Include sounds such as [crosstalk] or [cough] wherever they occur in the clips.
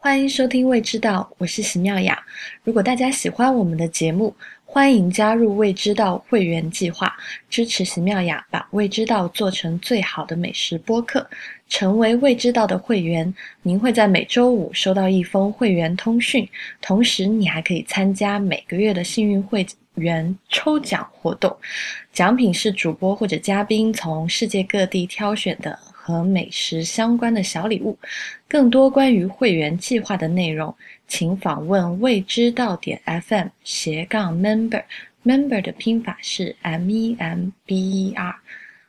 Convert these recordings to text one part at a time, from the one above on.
欢迎收听《未知道》，我是席妙雅。如果大家喜欢我们的节目，欢迎加入未知道会员计划，支持席妙雅把未知道做成最好的美食播客。成为未知道的会员，您会在每周五收到一封会员通讯，同时你还可以参加每个月的幸运会员抽奖活动。奖品是主播或者嘉宾从世界各地挑选的。和美食相关的小礼物，更多关于会员计划的内容，请访问未知道点 FM 斜杠 member，member 的拼法是 M E M B E R。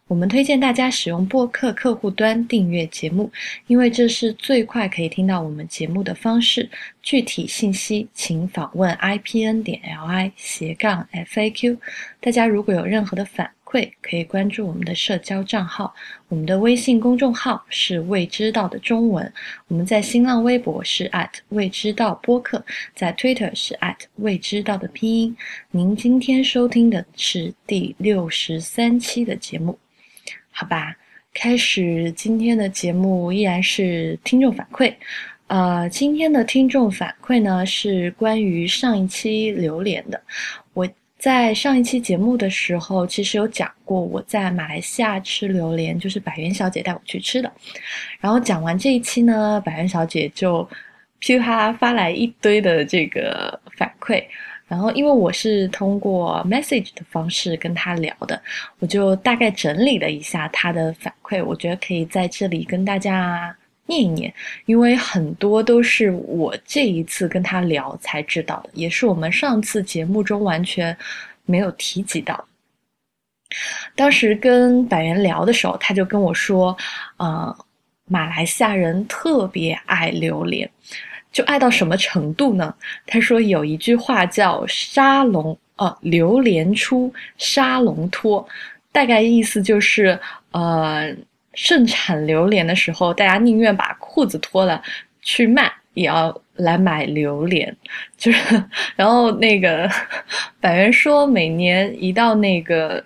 我们推荐大家使用播客客户端订阅节目，因为这是最快可以听到我们节目的方式。具体信息请访问 i p n 点 l i 斜杠 f a q。大家如果有任何的反，会可以关注我们的社交账号，我们的微信公众号是未知道的中文，我们在新浪微博是未知道播客，在 Twitter 是未知道的拼音。您今天收听的是第六十三期的节目，好吧？开始今天的节目依然是听众反馈，呃，今天的听众反馈呢是关于上一期榴莲的，我。在上一期节目的时候，其实有讲过我在马来西亚吃榴莲，就是百元小姐带我去吃的。然后讲完这一期呢，百元小姐就噼里啪啦发来一堆的这个反馈。然后因为我是通过 message 的方式跟她聊的，我就大概整理了一下她的反馈，我觉得可以在这里跟大家。念一念，因为很多都是我这一次跟他聊才知道的，也是我们上次节目中完全没有提及到。当时跟百元聊的时候，他就跟我说：“呃，马来西亚人特别爱榴莲，就爱到什么程度呢？他说有一句话叫‘沙龙’，呃，榴莲出沙龙脱，大概意思就是呃。”盛产榴莲的时候，大家宁愿把裤子脱了去卖，也要来买榴莲。就是，[laughs] 然后那个百元说，每年一到那个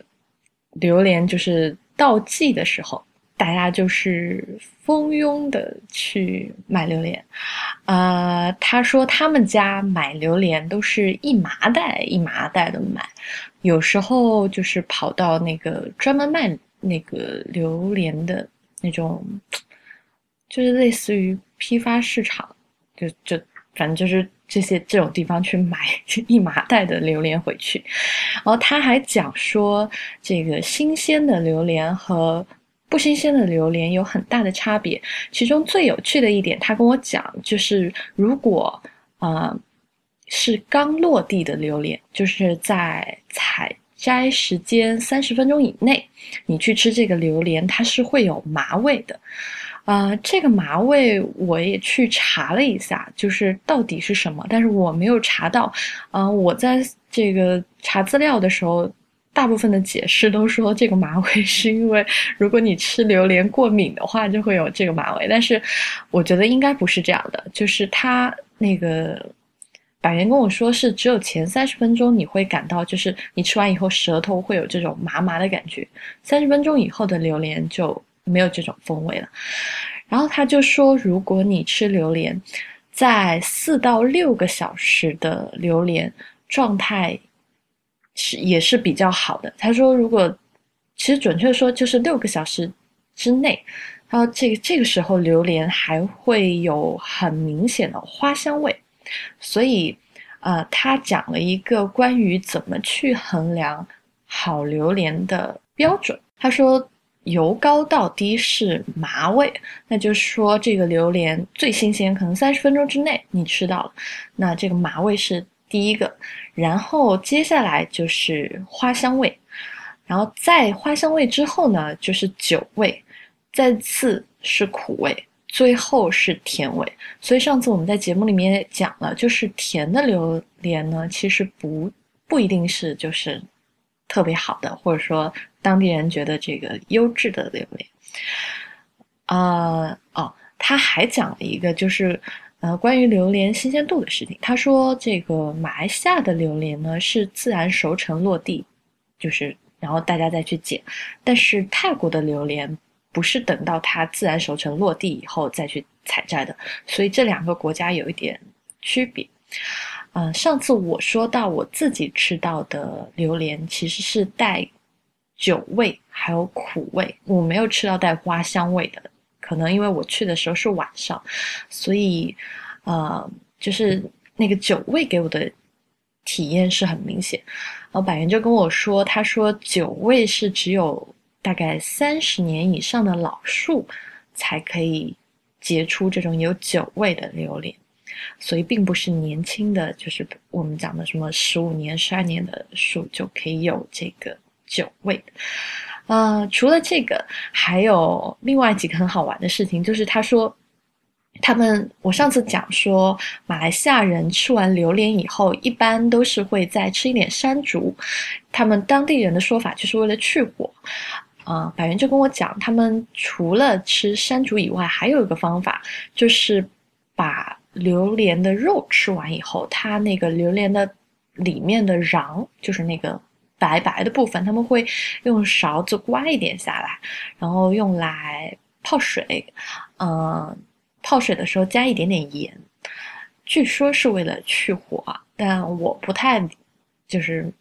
榴莲就是到季的时候，大家就是蜂拥的去买榴莲。呃，他说他们家买榴莲都是一麻袋一麻袋的买，有时候就是跑到那个专门卖。那个榴莲的那种，就是类似于批发市场，就就反正就是这些这种地方去买一麻袋的榴莲回去。然后他还讲说，这个新鲜的榴莲和不新鲜的榴莲有很大的差别。其中最有趣的一点，他跟我讲，就是如果啊是刚落地的榴莲，就是在采。摘时间三十分钟以内，你去吃这个榴莲，它是会有麻味的。啊，这个麻味我也去查了一下，就是到底是什么，但是我没有查到。啊，我在这个查资料的时候，大部分的解释都说这个麻味 [laughs] 是因为如果你吃榴莲过敏的话，就会有这个麻味。但是我觉得应该不是这样的，就是它那个。百元跟我说是只有前三十分钟你会感到，就是你吃完以后舌头会有这种麻麻的感觉，三十分钟以后的榴莲就没有这种风味了。然后他就说，如果你吃榴莲，在四到六个小时的榴莲状态是也是比较好的。他说，如果其实准确说就是六个小时之内，然后这个这个时候榴莲还会有很明显的花香味。所以，呃，他讲了一个关于怎么去衡量好榴莲的标准。他说，由高到低是麻味，那就是说这个榴莲最新鲜，可能三十分钟之内你吃到了，那这个麻味是第一个。然后接下来就是花香味，然后在花香味之后呢，就是酒味，再次是苦味。最后是甜味，所以上次我们在节目里面也讲了，就是甜的榴莲呢，其实不不一定是就是特别好的，或者说当地人觉得这个优质的榴莲。啊哦，他还讲了一个就是呃关于榴莲新鲜度的事情。他说这个马来西亚的榴莲呢是自然熟成落地，就是然后大家再去捡，但是泰国的榴莲。不是等到它自然熟成落地以后再去采摘的，所以这两个国家有一点区别。嗯，上次我说到我自己吃到的榴莲其实是带酒味还有苦味，我没有吃到带花香味的。可能因为我去的时候是晚上，所以呃，就是那个酒味给我的体验是很明显。然后百元就跟我说，他说酒味是只有大概三十年以上的老树才可以结出这种有酒味的榴莲。所以并不是年轻的，就是我们讲的什么十五年、十二年的树就可以有这个酒味的。呃，除了这个，还有另外几个很好玩的事情，就是他说，他们我上次讲说，马来西亚人吃完榴莲以后，一般都是会再吃一点山竹，他们当地人的说法就是为了去火。啊，百元就跟我讲，他们除了吃山竹以外，还有一个方法，就是把。榴莲的肉吃完以后，它那个榴莲的里面的瓤，就是那个白白的部分，他们会用勺子刮一点下来，然后用来泡水。嗯，泡水的时候加一点点盐，据说是为了去火，但我不太就是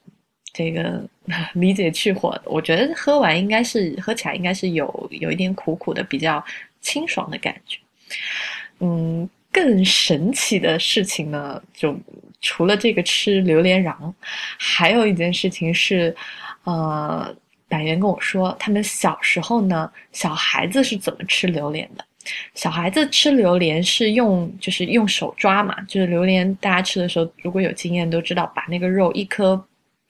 这个 [laughs] 理解去火。我觉得喝完应该是喝起来应该是有有一点苦苦的，比较清爽的感觉。嗯。更神奇的事情呢，就除了这个吃榴莲瓤，还有一件事情是，呃，百元跟我说，他们小时候呢，小孩子是怎么吃榴莲的？小孩子吃榴莲是用，就是用手抓嘛，就是榴莲大家吃的时候，如果有经验都知道，把那个肉一颗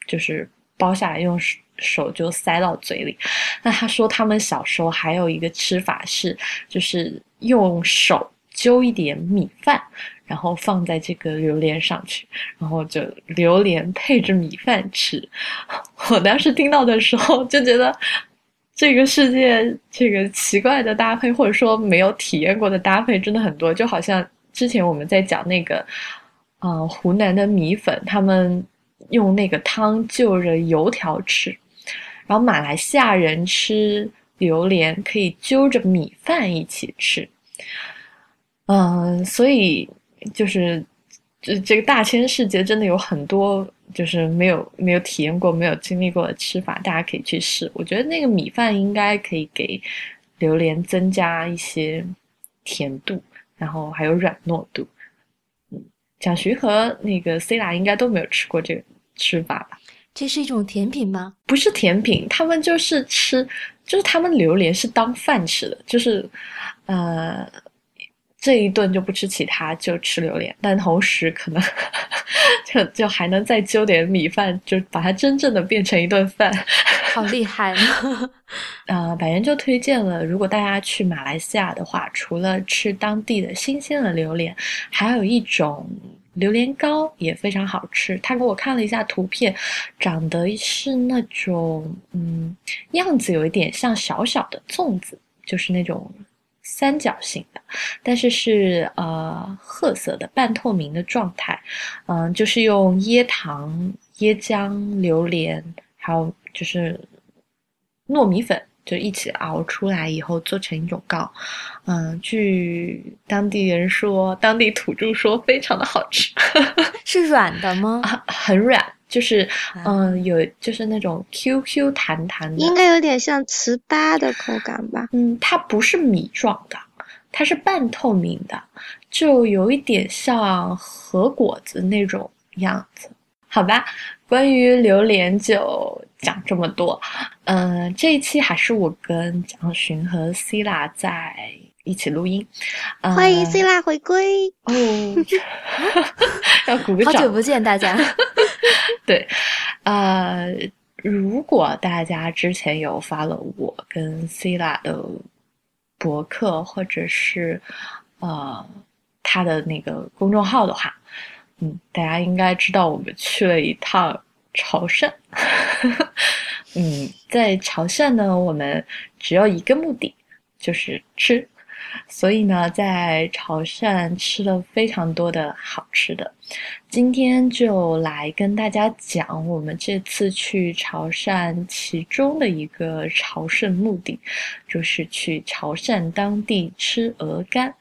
就是剥下来，用手手就塞到嘴里。那他说他们小时候还有一个吃法是，就是用手。揪一点米饭，然后放在这个榴莲上去，然后就榴莲配着米饭吃。[laughs] 我当时听到的时候就觉得，这个世界这个奇怪的搭配，或者说没有体验过的搭配，真的很多。就好像之前我们在讲那个，呃，湖南的米粉，他们用那个汤就着油条吃，然后马来西亚人吃榴莲可以揪着米饭一起吃。嗯，所以就是这这个大千世界真的有很多就是没有没有体验过、没有经历过的吃法，大家可以去试。我觉得那个米饭应该可以给榴莲增加一些甜度，然后还有软糯度。蒋徐和那个 C 拉应该都没有吃过这个吃法吧？这是一种甜品吗？不是甜品，他们就是吃，就是他们榴莲是当饭吃的，就是呃。这一顿就不吃其他，就吃榴莲，但同时可能就就还能再揪点米饭，就把它真正的变成一顿饭，好厉害呢！[laughs] 呃，百元就推荐了，如果大家去马来西亚的话，除了吃当地的新鲜的榴莲，还有一种榴莲糕也非常好吃。他给我看了一下图片，长得是那种嗯样子有一点像小小的粽子，就是那种。三角形的，但是是呃褐色的半透明的状态，嗯，就是用椰糖、椰浆、榴莲，还有就是糯米粉，就一起熬出来以后做成一种糕，嗯，据当地人说，当地土著说非常的好吃，[laughs] 是软的吗？很软。就是，嗯，有就是那种 Q Q 弹弹的，应该有点像糍粑的口感吧？嗯，它不是米状的，它是半透明的，就有一点像核果子那种样子。好吧，关于榴莲就讲这么多。嗯，这一期还是我跟蒋勋和 C 拉在。一起录音，欢迎 C 拉回归哦！[laughs] 要鼓个掌，好久不见大家。[laughs] 对，呃，如果大家之前有发了我跟 C 拉的博客，或者是呃他的那个公众号的话，嗯，大家应该知道我们去了一趟潮汕。[laughs] 嗯，在潮汕呢，我们只有一个目的，就是吃。所以呢，在潮汕吃了非常多的好吃的，今天就来跟大家讲我们这次去潮汕其中的一个朝圣目的，就是去潮汕当地吃鹅肝。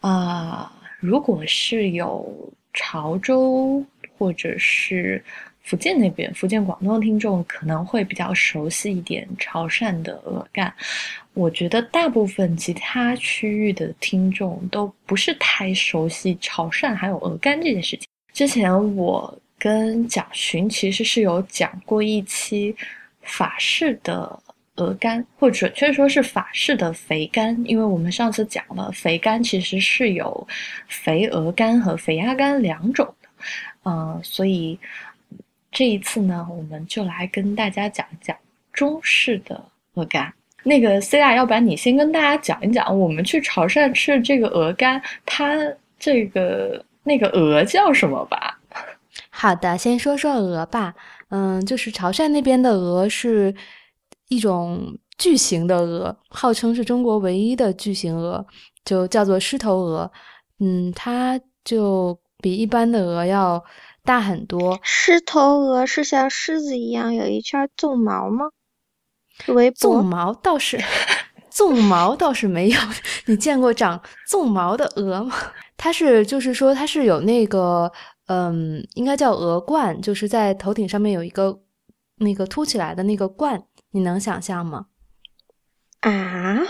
啊、如果是有潮州或者是福建那边、福建、广东的听众，可能会比较熟悉一点潮汕的鹅肝。我觉得大部分其他区域的听众都不是太熟悉潮汕还有鹅肝这件事情。之前我跟蒋寻其实是有讲过一期法式的鹅肝，或准确说是法式的肥肝，因为我们上次讲了肥肝其实是有肥鹅肝和肥鸭肝两种的，嗯、所以这一次呢，我们就来跟大家讲一讲中式的鹅肝。那个 C 大，要不然你先跟大家讲一讲，我们去潮汕吃的这个鹅肝，它这个那个鹅叫什么吧？[laughs] 好的，先说说鹅吧。嗯，就是潮汕那边的鹅是一种巨型的鹅，号称是中国唯一的巨型鹅，就叫做狮头鹅。嗯，它就比一般的鹅要大很多。狮头鹅是像狮子一样有一圈鬃毛吗？是围脖纵毛倒是，纵毛倒是没有。[laughs] 你见过长纵毛的鹅吗？它是，就是说它是有那个，嗯，应该叫鹅冠，就是在头顶上面有一个那个凸起来的那个冠，你能想象吗？啊？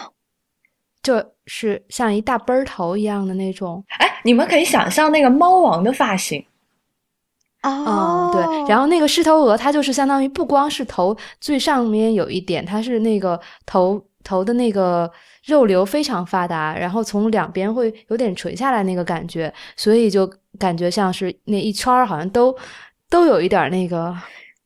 就是像一大奔儿头一样的那种。哎，你们可以想象那个猫王的发型，嗯，哦，对。然后那个狮头鹅，它就是相当于不光是头最上面有一点，它是那个头头的那个肉瘤非常发达，然后从两边会有点垂下来那个感觉，所以就感觉像是那一圈儿好像都都有一点那个。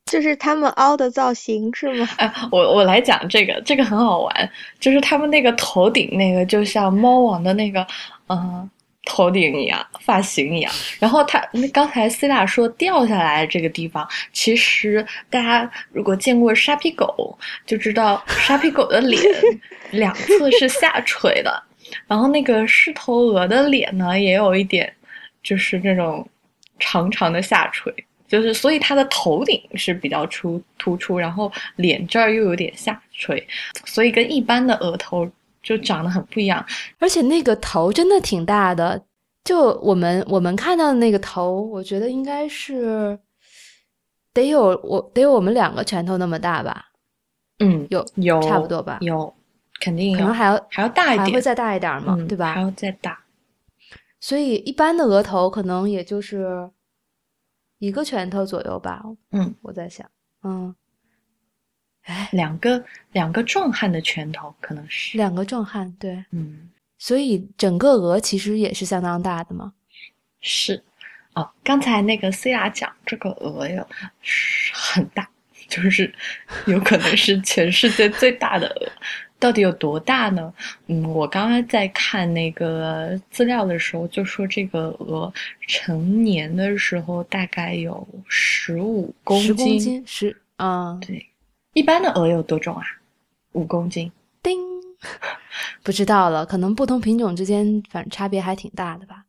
就是他们凹的造型是吗？[laughs] 哎，我我来讲这个，这个很好玩，就是他们那个头顶那个，就像猫王的那个，嗯、头顶一样，发型一样。然后他那刚才 C 大说掉下来这个地方，其实大家如果见过沙皮狗，就知道沙皮狗的脸两侧是下垂的，然后那个狮头鹅的脸呢，也有一点就是那种长长的下垂。就是，所以它的头顶是比较出突出，然后脸这儿又有点下垂，所以跟一般的额头就长得很不一样。而且那个头真的挺大的，就我们我们看到的那个头，我觉得应该是得有我得有我们两个拳头那么大吧，嗯，有有差不多吧，有肯定有，可能还要还要大一点，还会再大一点嘛，嗯对吧？还要再大。所以一般的额头可能也就是一个拳头左右吧。嗯，我在想，嗯，哎，两个两个壮汉的拳头可能是，两个壮汉，对，嗯，所以整个额其实也是相当大的嘛。是。哦，刚才那个思雅讲这个鹅呀很大，就是有可能是全世界最大的鹅。到底有多大呢？嗯，我刚刚在看那个资料的时候，就说这个鹅成年的时候大概有十五公十斤。公斤，十啊，对，一般的鹅有多重啊？五公斤。叮，[laughs] 不知道了，可能不同品种之间反正差别还挺大的吧。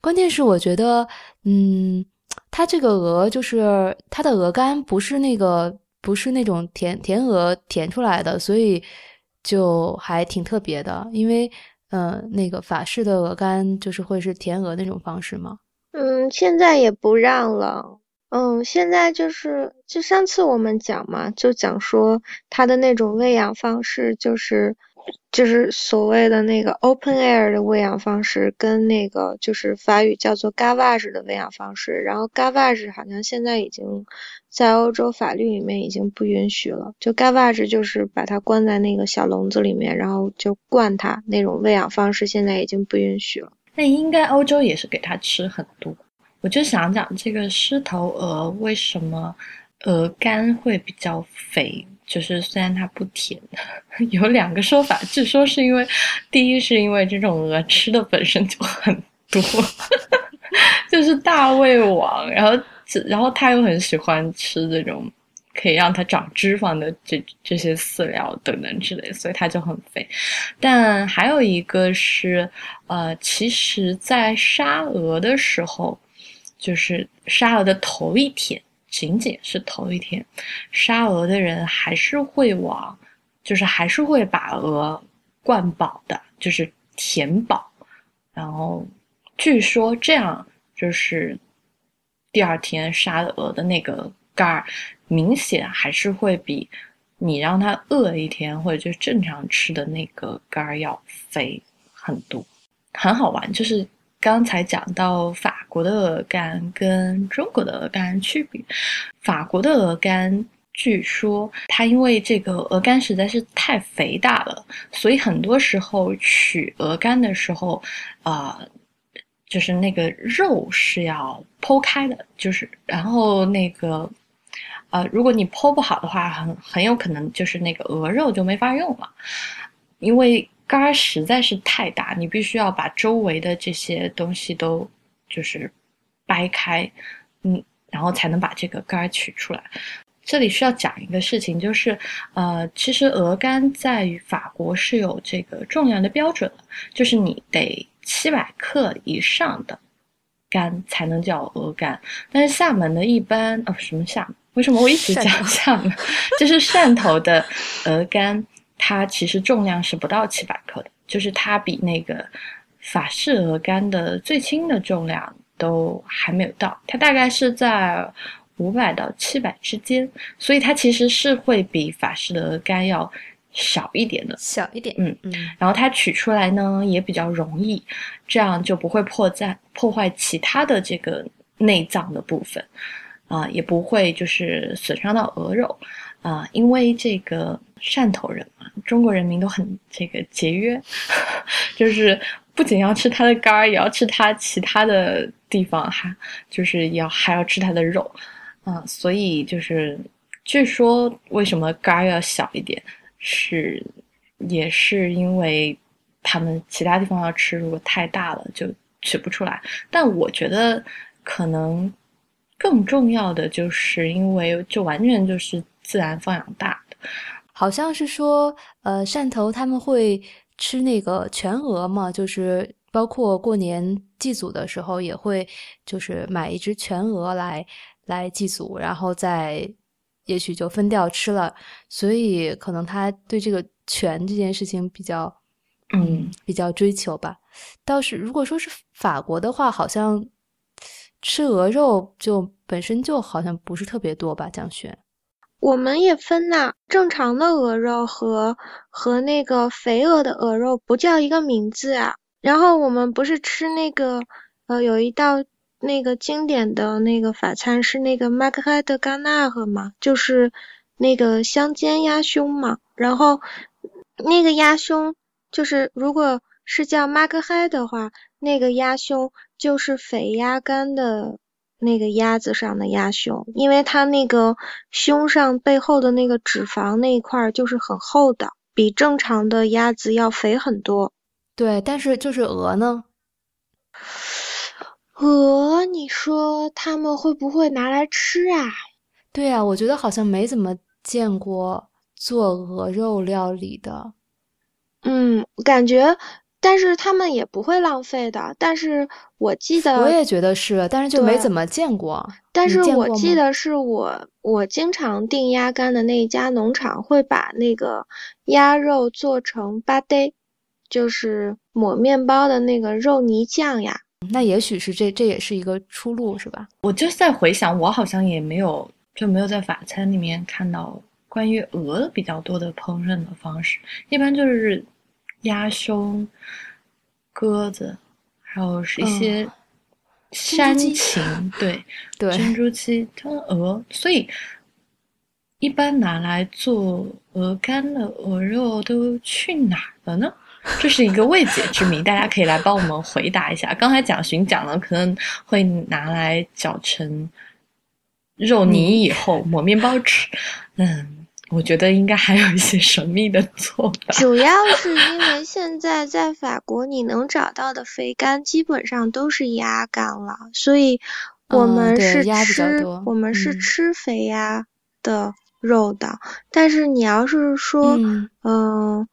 关键是我觉得，嗯，它这个鹅就是它的鹅肝不是那个不是那种甜甜鹅填出来的，所以就还挺特别的。因为，呃，那个法式的鹅肝就是会是甜鹅那种方式吗。嗯，现在也不让了。嗯，现在就是就上次我们讲嘛，就讲说它的那种喂养方式，就是就是所谓的那个 open air 的喂养方式，跟那个就是法语叫做 gavage 的喂养方式。然后 gavage 好像现在已经在欧洲法律里面已经不允许了，就 gavage 就是把它关在那个小笼子里面，然后就灌它那种喂养方式，现在已经不允许了。那应该欧洲也是给它吃很多。我就想讲这个狮头鹅为什么鹅肝会比较肥，就是虽然它不甜，[laughs] 有两个说法。据说是因为第一是因为这种鹅吃的本身就很多，[laughs] 就是大胃王，然后然后它又很喜欢吃这种可以让它长脂肪的这这些饲料等等之类，所以它就很肥。但还有一个是，呃，其实，在杀鹅的时候，就是杀鹅的头一天，仅仅是头一天，杀鹅的人还是会往，就是还是会把鹅灌饱的，就是填饱，然后据说这样就是第二天杀的鹅的那个肝儿，明显还是会比你让它饿一天或者就正常吃的那个肝儿要肥很多。很好玩，就是刚才讲到法国的鹅肝跟中国的鹅肝区别，法国的鹅肝。据说它因为这个鹅肝实在是太肥大了，所以很多时候取鹅肝的时候，啊，就是那个肉是要剖开的，就是然后那个，呃，如果你剖不好的话，很很有可能就是那个鹅肉就没法用了，因为肝实在是太大，你必须要把周围的这些东西都就是掰开，嗯，然后才能把这个肝取出来。这里需要讲一个事情，就是，呃，其实鹅肝在法国是有这个重量的标准的，就是你得七百克以上的肝才能叫鹅肝。但是厦门的一般，哦，什么厦门？为什么我一直讲厦门？就是汕头的鹅肝，它其实重量是不到七百克的，就是它比那个法式鹅肝的最轻的重量都还没有到，它大概是在。五百到七百之间，所以它其实是会比法式的鹅肝要小一点的，小一点。嗯嗯。然后它取出来呢也比较容易，这样就不会破绽破坏其他的这个内脏的部分，啊，也不会就是损伤到鹅肉，啊，因为这个汕头人嘛，中国人民都很这个节约，[laughs] 就是不仅要吃它的肝儿，也要吃它其他的地方，还就是要还要吃它的肉。啊，所以就是，据说为什么肝要小一点，是也是因为他们其他地方要吃，如果太大了就取不出来。但我觉得可能更重要的就是因为就完全就是自然放养大的，好像是说，呃，汕头他们会吃那个全鹅嘛，就是包括过年祭祖的时候也会就是买一只全鹅来。来祭祖，然后再也许就分掉吃了，所以可能他对这个全这件事情比较，嗯，比较追求吧。倒是如果说是法国的话，好像吃鹅肉就本身就好像不是特别多吧，江轩。我们也分呐，正常的鹅肉和和那个肥鹅的鹅肉不叫一个名字啊。然后我们不是吃那个呃有一道。那个经典的那个法餐是那个马克海德甘纳赫嘛，就是那个香煎鸭胸嘛。然后那个鸭胸就是如果是叫马克海的话，那个鸭胸就是肥鸭肝的那个鸭子上的鸭胸，因为它那个胸上背后的那个脂肪那一块就是很厚的，比正常的鸭子要肥很多。对，但是就是鹅呢？[sighs] 鹅，你说他们会不会拿来吃啊？对啊，我觉得好像没怎么见过做鹅肉料理的。嗯，感觉，但是他们也不会浪费的。但是我记得，我也觉得是，但是就没怎么见过。但是我记得是我我经常订鸭肝的那一家农场会把那个鸭肉做成巴呆，就是抹面包的那个肉泥酱呀。那也许是这这也是一个出路，是吧？我就在回想，我好像也没有就没有在法餐里面看到关于鹅比较多的烹饪的方式，一般就是鸭胸、鸽子，还有是一些山禽，对 [laughs] 对，珍珠鸡、汤鹅，所以一般拿来做鹅肝的鹅肉都去哪了呢？这是一个未解之谜，大家可以来帮我们回答一下。刚才蒋勋讲了，可能会拿来搅成肉泥以后抹面包吃。嗯，我觉得应该还有一些神秘的做法。主要是因为现在在法国，你能找到的肥肝基本上都是鸭肝了，所以我们是吃我们是吃肥鸭的肉的。但是你要是说，嗯。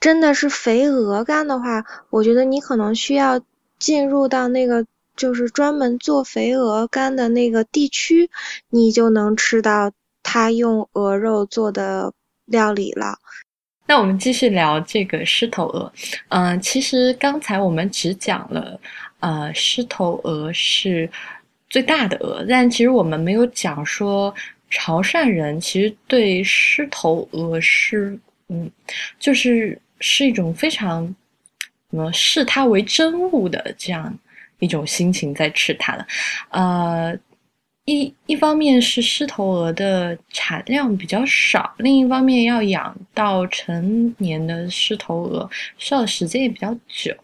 真的是肥鹅肝的话，我觉得你可能需要进入到那个就是专门做肥鹅肝的那个地区，你就能吃到他用鹅肉做的料理了。那我们继续聊这个狮头鹅。嗯，其实刚才我们只讲了，呃，狮头鹅是最大的鹅，但其实我们没有讲说潮汕人其实对狮头鹅是，嗯，就是是一种非常什么视它为珍物的这样一种心情在吃它的，呃。一一方面是狮头鹅的产量比较少，另一方面要养到成年的狮头鹅需要的时间也比较久。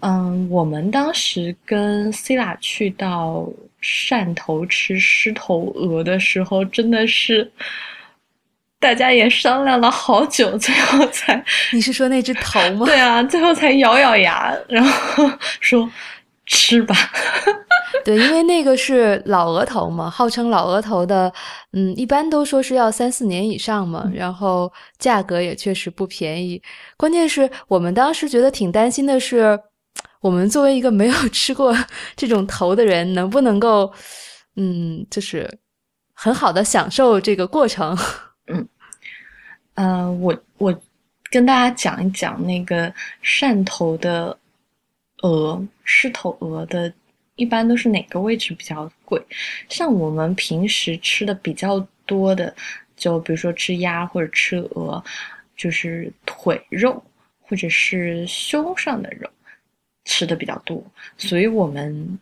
嗯，我们当时跟 c i l a 去到汕头吃狮头鹅的时候，真的是大家也商量了好久，最后才 [laughs] 你是说那只头吗？对啊，最后才咬咬牙，然后说。吃吧，对，因为那个是老鹅头嘛，号称老鹅头的，嗯，一般都说是要三四年以上嘛，然后价格也确实不便宜。关键是我们当时觉得挺担心的是，我们作为一个没有吃过这种头的人，能不能够，嗯，就是很好的享受这个过程。嗯，呃，我我跟大家讲一讲那个汕头的。鹅狮头鹅的，一般都是哪个位置比较贵？像我们平时吃的比较多的，就比如说吃鸭或者吃鹅，就是腿肉或者是胸上的肉吃的比较多，所以我们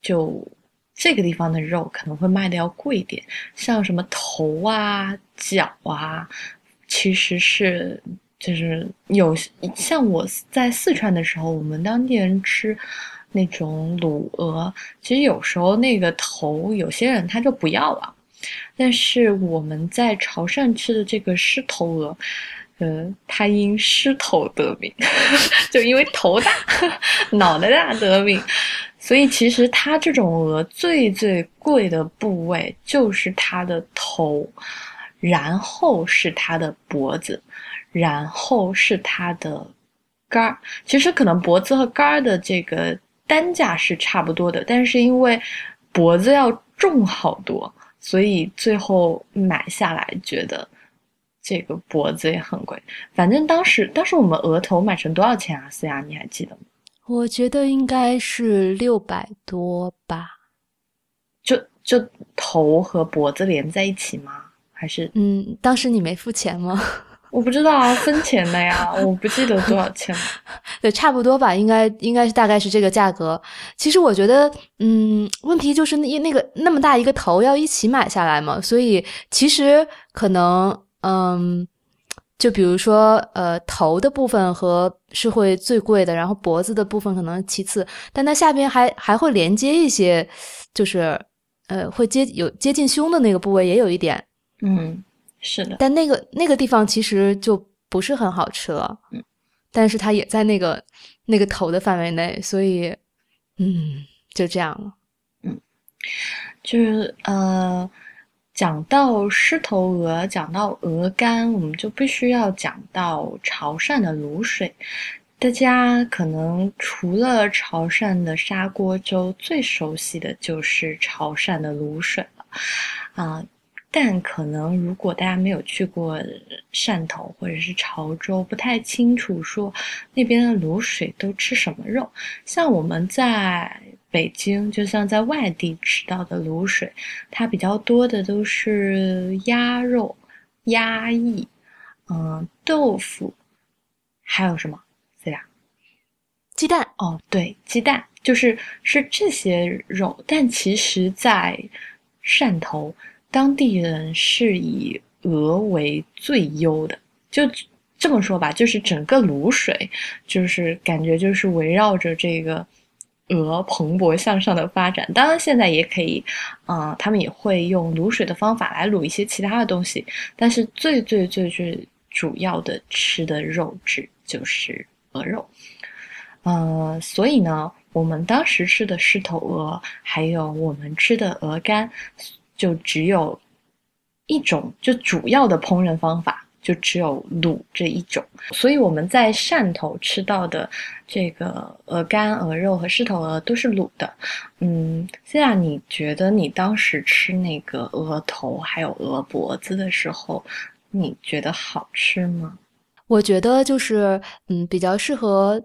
就这个地方的肉可能会卖的要贵一点。像什么头啊、脚啊，其实是。就是有像我在四川的时候，我们当地人吃那种卤鹅，其实有时候那个头有些人他就不要了。但是我们在潮汕吃的这个狮头鹅，呃，它因狮头得名，[laughs] 就因为头大、[laughs] 脑袋大得名。所以其实它这种鹅最最贵的部位就是它的头，然后是它的脖子。然后是它的肝儿，其实可能脖子和肝儿的这个单价是差不多的，但是因为脖子要重好多，所以最后买下来觉得这个脖子也很贵。反正当时当时我们额头买成多少钱啊？思雅，你还记得吗？我觉得应该是六百多吧。就就头和脖子连在一起吗？还是嗯，当时你没付钱吗？我不知道啊，分钱的呀，我不记得多少钱了。[laughs] 对，差不多吧，应该应该是大概是这个价格。其实我觉得，嗯，问题就是那那个那么大一个头要一起买下来嘛，所以其实可能，嗯，就比如说，呃，头的部分和是会最贵的，然后脖子的部分可能其次，但它下边还还会连接一些，就是呃，会接有接近胸的那个部位也有一点，嗯。是的，但那个那个地方其实就不是很好吃了，嗯，但是它也在那个那个头的范围内，所以，嗯，就这样了，嗯，就是呃，讲到狮头鹅，讲到鹅肝，我们就必须要讲到潮汕的卤水。大家可能除了潮汕的砂锅粥，最熟悉的就是潮汕的卤水了，啊。但可能，如果大家没有去过汕头或者是潮州，不太清楚说那边的卤水都吃什么肉。像我们在北京，就像在外地吃到的卤水，它比较多的都是鸭肉、鸭翼，嗯，豆腐，还有什么？对呀，鸡蛋。哦，对，鸡蛋就是是这些肉。但其实，在汕头。当地人是以鹅为最优的，就这么说吧，就是整个卤水，就是感觉就是围绕着这个鹅蓬勃向上的发展。当然，现在也可以，嗯，他们也会用卤水的方法来卤一些其他的东西，但是最最最最主要的吃的肉质就是鹅肉。呃，所以呢，我们当时吃的狮头鹅，还有我们吃的鹅肝。就只有一种，就主要的烹饪方法就只有卤这一种，所以我们在汕头吃到的这个鹅肝、鹅肉和狮头鹅都是卤的。嗯，现在你觉得你当时吃那个鹅头还有鹅脖子的时候，你觉得好吃吗？我觉得就是嗯，比较适合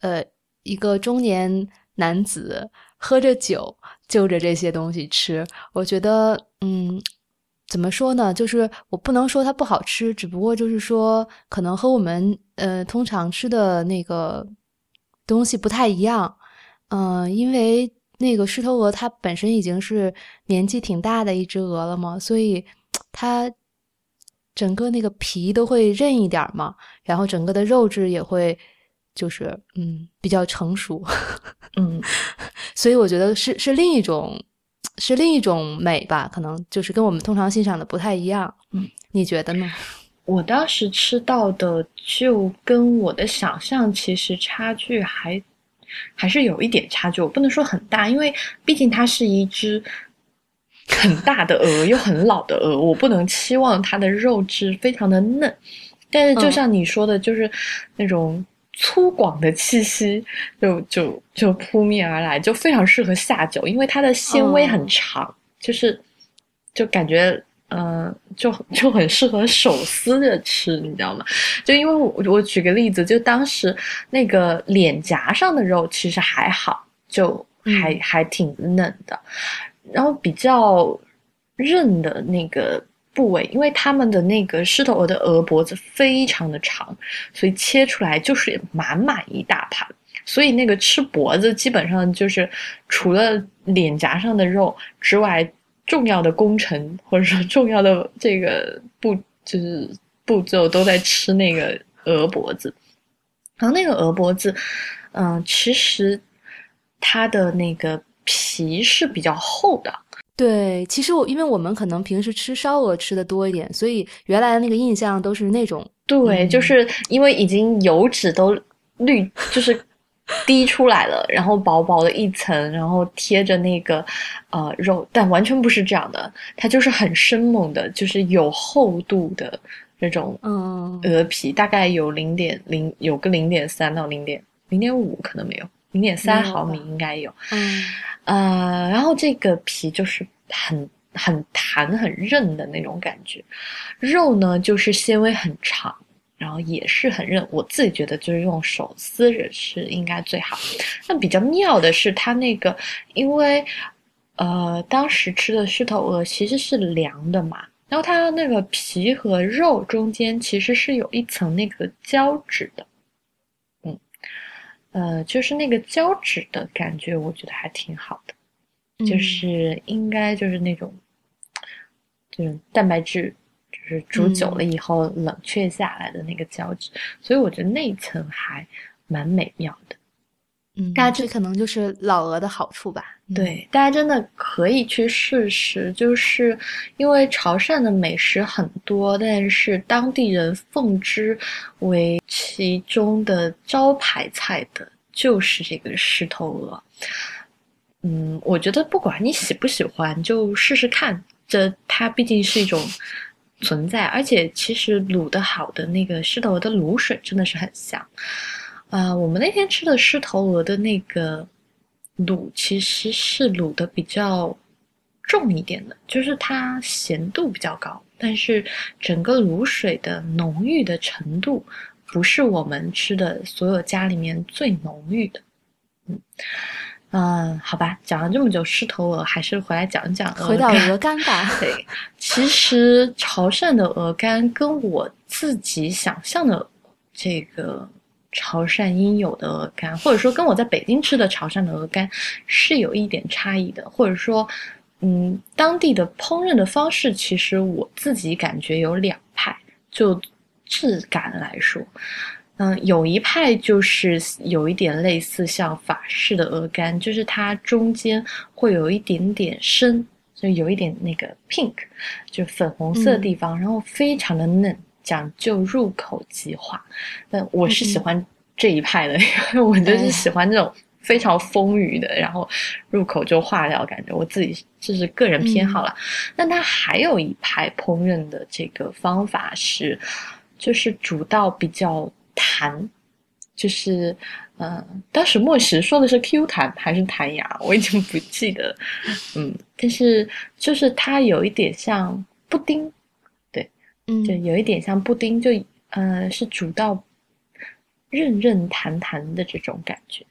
呃一个中年男子喝着酒就着这些东西吃。我觉得嗯。怎么说呢？就是我不能说它不好吃，只不过就是说，可能和我们呃通常吃的那个东西不太一样。嗯，因为那个狮头鹅它本身已经是年纪挺大的一只鹅了嘛，所以 [tsk] 它整个那个皮都会韧一点嘛，然后整个的肉质也会就是嗯比较成熟。[laughs] 嗯，所以我觉得是是另一种。是另一种美吧，可能就是跟我们通常欣赏的不太一样。嗯，你觉得呢？[laughs] 我当时吃到的就跟我的想象其实差距还还是有一点差距。我不能说很大，因为毕竟它是一只很大的鹅，又很老的鹅，我不能期望它的肉质非常的嫩。但是就像你说的，就是那种。粗犷的气息就就就扑面而来，就非常适合下酒，因为它的纤维很长，就是就感觉嗯，就就很适合手撕着吃，你知道吗？就因为我我举个例子，就当时那个脸颊上的肉其实还好，就还还挺嫩的，然后比较韧的那个。部位，因为他们的那个狮头鹅的鹅脖子非常的长，所以切出来就是满满一大盘。所以那个吃脖子，基本上就是除了脸颊上的肉之外，重要的工程或者说重要的这个步就是步骤都在吃那个鹅脖子。然后那个鹅脖子，嗯，其实它的那个皮是比较厚的。对，其实我因为我们可能平时吃烧鹅吃的多一点，所以原来的那个印象都是那种。对，就是因为已经油脂都滤，就是滴出来了，然后薄薄的一层，然后贴着那个呃肉，但完全不是这样的，它就是很生猛的，就是有厚度的那种嗯鹅皮，大概有零点零，有个零点三到零点零点五，可能没有。零点三毫米应该有，嗯，呃，然后这个皮就是很很弹很韧的那种感觉，肉呢就是纤维很长，然后也是很韧。我自己觉得就是用手撕着吃应该最好。那比较妙的是它那个，因为呃当时吃的狮头鹅其实是凉的嘛，然后它那个皮和肉中间其实是有一层那个胶质的。呃，就是那个胶质的感觉，我觉得还挺好的，就是应该就是那种，就是蛋白质，就是煮久了以后冷却下来的那个胶质，所以我觉得那一层还蛮美妙的。嗯，大家这可能就是老鹅的好处吧。对，大家真的可以去试试，就是因为潮汕的美食很多，但是当地人奉之为其中的招牌菜的就是这个狮头鹅。嗯，我觉得不管你喜不喜欢，就试试看。这它毕竟是一种存在，而且其实卤的好的那个狮头鹅的卤水真的是很香。啊，我们那天吃的狮头鹅的那个卤，其实是卤的比较重一点的，就是它咸度比较高，但是整个卤水的浓郁的程度，不是我们吃的所有家里面最浓郁的。嗯嗯，好吧，讲了这么久狮头鹅，还是回来讲讲回到鹅肝吧。[laughs] 对，其实潮汕的鹅肝跟我自己想象的这个。潮汕应有的鹅肝，或者说跟我在北京吃的潮汕的鹅肝是有一点差异的，或者说，嗯，当地的烹饪的方式，其实我自己感觉有两派，就质感来说，嗯，有一派就是有一点类似像法式的鹅肝，就是它中间会有一点点深，就有一点那个 pink，就粉红色的地方，然后非常的嫩。讲究入口即化，但我是喜欢这一派的，因 [laughs] 为我就是喜欢这种非常丰腴的，然后入口就化掉感觉。我自己这是个人偏好了。但它还有一派烹饪的这个方法是，就是煮到比较弹，就是嗯，当时莫石说的是 Q 弹还是弹牙，我已经不记得。嗯，但是就是它有一点像布丁。嗯，就有一点像布丁，就呃，是煮到韧韧弹弹的这种感觉。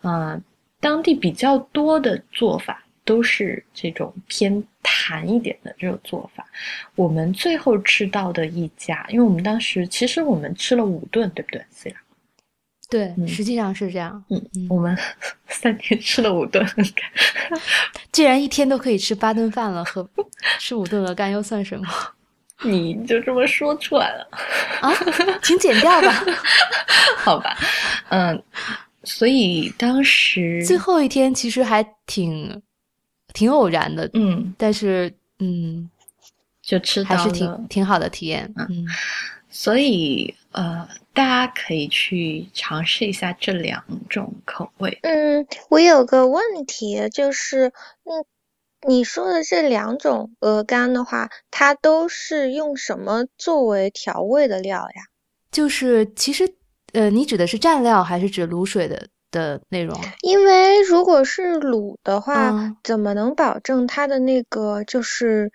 啊，当地比较多的做法都是这种偏弹一点的这种做法。我们最后吃到的一家，因为我们当时其实我们吃了五顿，对不对？对，实际上是这样。嗯，我们三天吃了五顿。[laughs] 既然一天都可以吃八顿饭了，和吃五顿鹅肝又算什么？[laughs] 你就这么说出来了啊？请剪掉吧。[laughs] 好吧，嗯，所以当时 [laughs] 最后一天其实还挺挺偶然的，嗯，但是嗯，就吃还是挺挺好的体验，嗯，所以呃。大家可以去尝试一下这两种口味。嗯，我有个问题，就是，嗯，你说的这两种鹅肝的话，它都是用什么作为调味的料呀？就是其实，呃，你指的是蘸料还是指卤水的的内容？因为如果是卤的话，怎么能保证它的那个就是？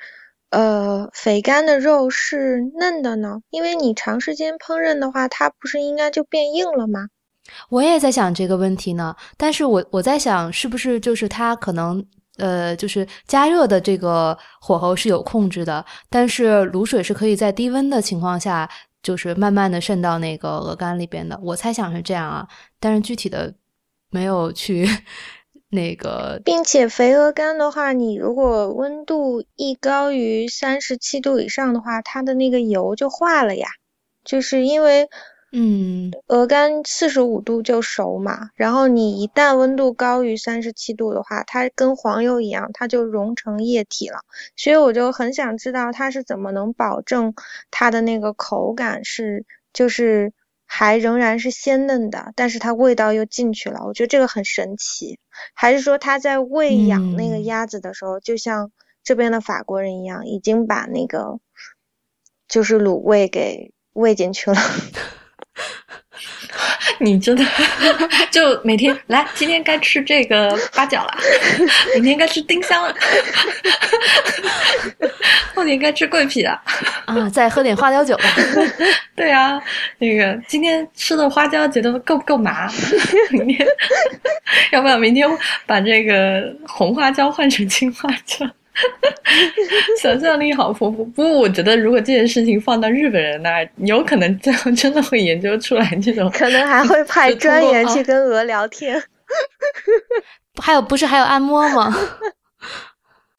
呃，肥肝的肉是嫩的呢，因为你长时间烹饪的话，它不是应该就变硬了吗？我也在想这个问题呢，但是我我在想，是不是就是它可能呃，就是加热的这个火候是有控制的，但是卤水是可以在低温的情况下，就是慢慢的渗到那个鹅肝里边的。我猜想是这样啊，但是具体的没有去。[laughs] 那个，并且肥鹅肝的话，你如果温度一高于三十七度以上的话，它的那个油就化了呀。就是因为，嗯，鹅肝四十五度就熟嘛，然后你一旦温度高于三十七度的话，它跟黄油一样，它就融成液体了。所以我就很想知道它是怎么能保证它的那个口感是，就是还仍然是鲜嫩的，但是它味道又进去了。我觉得这个很神奇。还是说他在喂养那个鸭子的时候，就像这边的法国人一样，已经把那个就是卤味给喂进去了。[laughs] [laughs] 你真的就每天来，今天该吃这个八角了，明天该吃丁香了，后天该吃桂皮了啊！再喝点花椒酒吧。对啊，那个今天吃的花椒觉得够不够麻？明天要不要明天把这个红花椒换成青花椒？[laughs] 想象力好丰富，不过我觉得如果这件事情放到日本人那儿，有可能最后真的会研究出来这种，[laughs] 可能还会派专员去跟鹅聊天。[laughs] 还有不是还有按摩吗？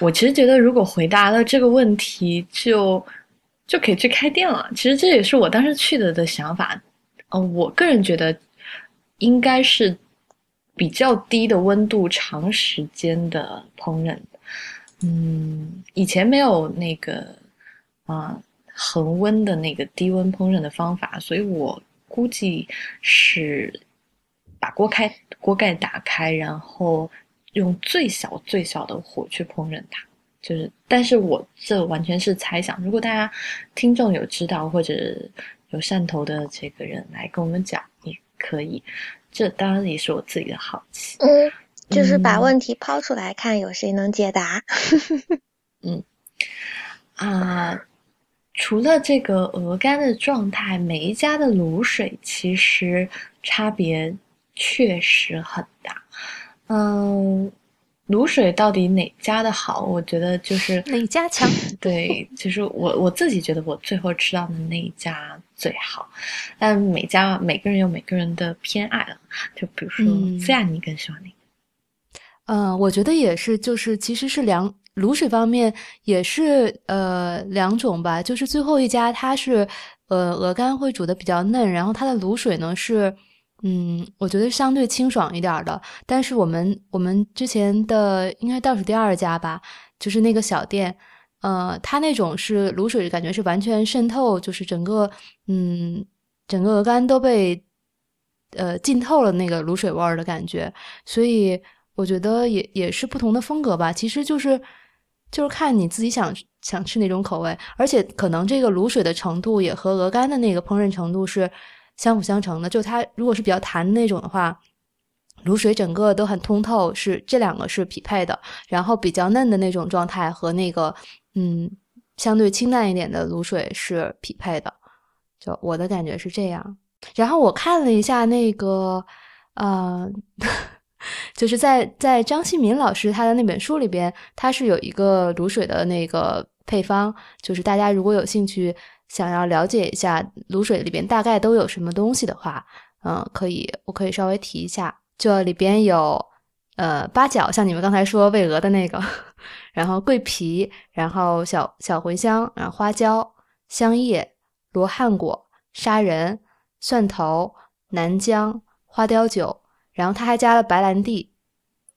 我其实觉得，如果回答了这个问题，就就可以去开店了。其实这也是我当时去的的想法。嗯，我个人觉得应该是比较低的温度，长时间的烹饪。嗯，以前没有那个啊恒温的那个低温烹饪的方法，所以我估计是把锅开锅盖打开，然后用最小最小的火去烹饪它。就是，但是我这完全是猜想。如果大家听众有知道或者有汕头的这个人来跟我们讲，也可以。这当然也是我自己的好奇。嗯。就是把问题抛出来，看有谁能解答。[laughs] 嗯，啊，除了这个鹅肝的状态，每一家的卤水其实差别确实很大。嗯，卤水到底哪家的好？我觉得就是哪家强。对，就是我我自己觉得我最后吃到的那一家最好。但每家每个人有每个人的偏爱了。就比如说，菲亚，你更喜欢哪个？嗯，我觉得也是，就是其实是两卤水方面也是呃两种吧，就是最后一家它是呃鹅肝会煮的比较嫩，然后它的卤水呢是嗯我觉得相对清爽一点的，但是我们我们之前的应该倒数第二家吧，就是那个小店，呃它那种是卤水感觉是完全渗透，就是整个嗯整个鹅肝都被呃浸透了那个卤水味儿的感觉，所以。我觉得也也是不同的风格吧，其实就是就是看你自己想想吃哪种口味，而且可能这个卤水的程度也和鹅肝的那个烹饪程度是相辅相成的。就它如果是比较弹的那种的话，卤水整个都很通透，是这两个是匹配的。然后比较嫩的那种状态和那个嗯相对清淡一点的卤水是匹配的。就我的感觉是这样。然后我看了一下那个，呃，就是在在张希民老师他的那本书里边，他是有一个卤水的那个配方，就是大家如果有兴趣想要了解一下卤水里边大概都有什么东西的话，嗯，可以，我可以稍微提一下，就里边有呃八角，像你们刚才说喂鹅的那个，[laughs] 然后桂皮，然后小小茴香，然后花椒、香叶、罗汉果、砂仁。蒜头、南姜、花雕酒，然后他还加了白兰地，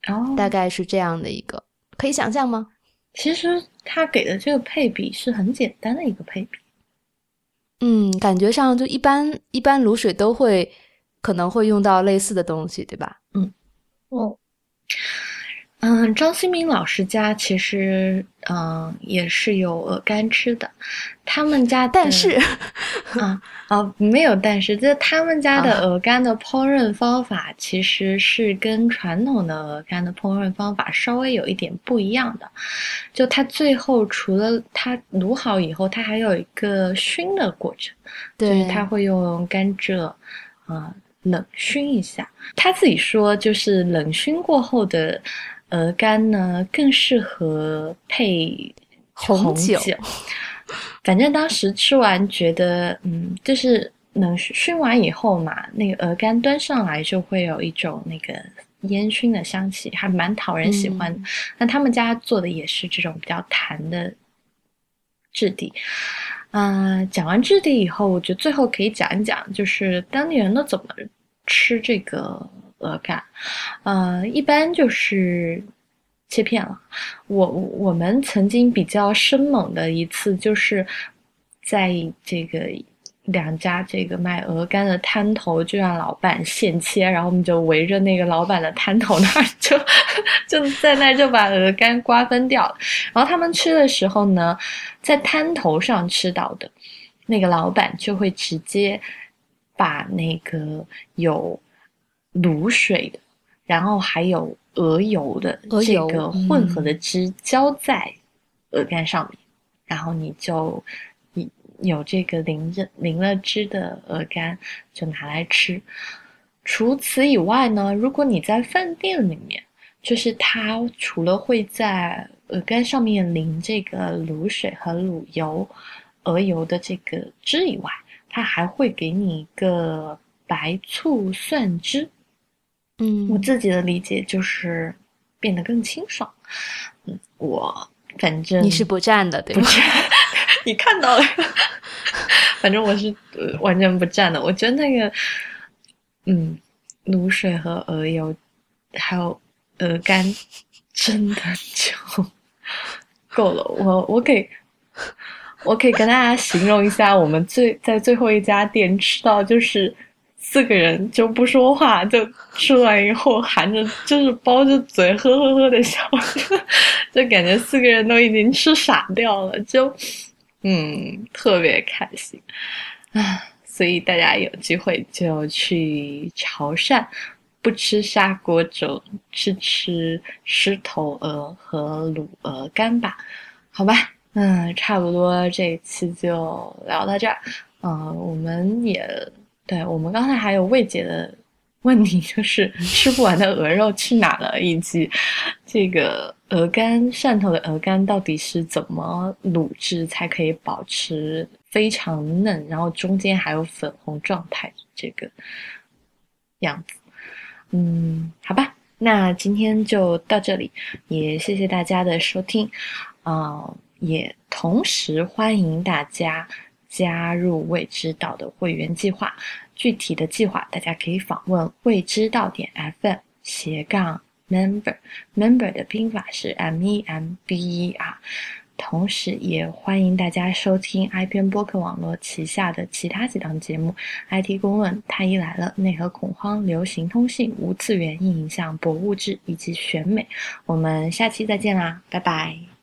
哦，大概是这样的一个，可以想象吗？其实他给的这个配比是很简单的一个配比，嗯，感觉上就一般，一般卤水都会可能会用到类似的东西，对吧？嗯，哦。嗯，张新明老师家其实嗯也是有鹅肝吃的，他们家但是 [laughs] 啊啊没有但是，这他们家的鹅肝的烹饪方法其实是跟传统的鹅肝的烹饪方法稍微有一点不一样的，就它最后除了它卤好以后，它还有一个熏的过程，就是他会用甘蔗啊冷熏一下，他自己说就是冷熏过后的。鹅肝呢更适合配红酒，[laughs] [laughs] 反正当时吃完觉得，嗯，就是能熏完以后嘛，那个鹅肝端上来就会有一种那个烟熏的香气，还蛮讨人喜欢。那他们家做的也是这种比较弹的质地。嗯，讲完质地以后，我觉得最后可以讲一讲，就是当地人都怎么吃这个。鹅肝，呃，一般就是切片了。我我们曾经比较生猛的一次，就是在这个两家这个卖鹅肝的摊头，就让老板现切，然后我们就围着那个老板的摊头那儿，就 [laughs] 就在那就把鹅肝瓜分掉了。然后他们吃的时候呢，在摊头上吃到的那个老板就会直接把那个有。卤水的，然后还有鹅油的这个混合的汁浇在鹅肝上面，然后你就你有这个淋着淋了汁的鹅肝就拿来吃。除此以外呢，如果你在饭店里面，就是它除了会在鹅肝上面淋这个卤水和卤油、鹅油的这个汁以外，它还会给你一个白醋蒜汁。嗯，我自己的理解就是变得更清爽。嗯，我反正你是不蘸的，对吧？[laughs] 你看到了，[laughs] 反正我是完全不蘸的。我觉得那个，嗯，卤水和鹅油还有鹅肝，真的就够了。我我可以，我可以跟大家形容一下，我们最在最后一家店吃到就是。四个人就不说话，就吃完以后含着就是包着嘴呵呵呵的笑，[laughs] 就感觉四个人都已经吃傻掉了，就嗯特别开心啊！所以大家有机会就去潮汕，不吃砂锅粥，吃吃狮头鹅和卤鹅肝吧，好吧？嗯，差不多这一期就聊到这儿，嗯，我们也。对我们刚才还有未解的问题，[laughs] 就是吃不完的鹅肉去哪了，以及这个鹅肝汕头的鹅肝到底是怎么卤制才可以保持非常嫩，然后中间还有粉红状态这个样子。嗯，好吧，那今天就到这里，也谢谢大家的收听，啊，也同时欢迎大家。加入未知道的会员计划，具体的计划大家可以访问未知道点 FM 斜杠 member，member 的拼法是 M E M B E R。同时也欢迎大家收听 iPn 播客网络旗下的其他几档节目：IT 公论、太医来了、内核恐慌、流行通信、无次元硬影像、博物志以及选美。我们下期再见啦，拜拜。